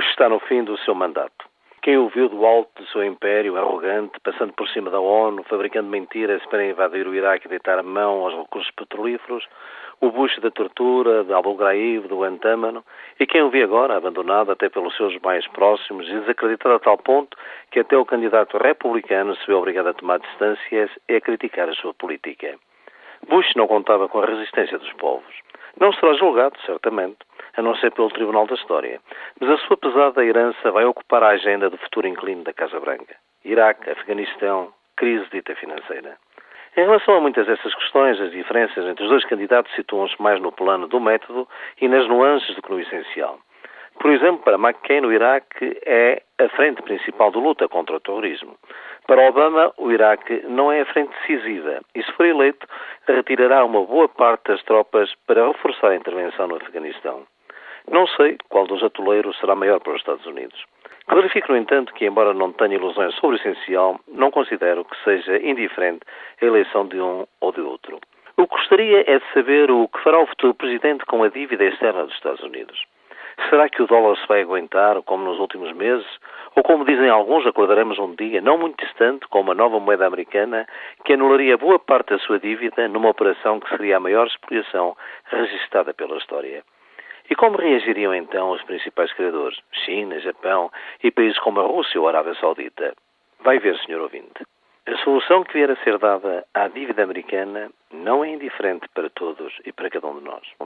Bush está no fim do seu mandato. Quem o viu do alto do seu império, arrogante, passando por cima da ONU, fabricando mentiras para invadir o Iraque e deitar a mão aos recursos petrolíferos, o Bush da tortura, de Abu Ghraib, do Guantánamo, e quem o vê agora, abandonado até pelos seus mais próximos desacreditado a tal ponto que até o candidato republicano se vê obrigado a tomar distâncias e a criticar a sua política. Bush não contava com a resistência dos povos. Não será julgado, certamente, a não ser pelo Tribunal da História. Mas a sua pesada herança vai ocupar a agenda do futuro inclino da Casa Branca. Iraque, Afeganistão, crise dita financeira. Em relação a muitas dessas questões, as diferenças entre os dois candidatos situam-se mais no plano do método e nas nuances do que no essencial. Por exemplo, para McCain, o Iraque é a frente principal de luta contra o terrorismo. Para Obama, o Iraque não é a frente decisiva e, se for eleito, retirará uma boa parte das tropas para reforçar a intervenção no Afeganistão. Não sei qual dos atoleiros será maior para os Estados Unidos. Clarifico, no entanto, que, embora não tenha ilusões sobre o essencial, não considero que seja indiferente a eleição de um ou de outro. O que gostaria é de saber o que fará o futuro presidente com a dívida externa dos Estados Unidos. Será que o dólar se vai aguentar, como nos últimos meses? Ou, como dizem alguns, acordaremos um dia, não muito distante, com uma nova moeda americana que anularia boa parte da sua dívida numa operação que seria a maior expoliação registrada pela história? E como reagiriam então os principais criadores, China, Japão e países como a Rússia ou a Arábia Saudita? Vai ver, senhor ouvinte. A solução que vier a ser dada à dívida americana não é indiferente para todos e para cada um de nós.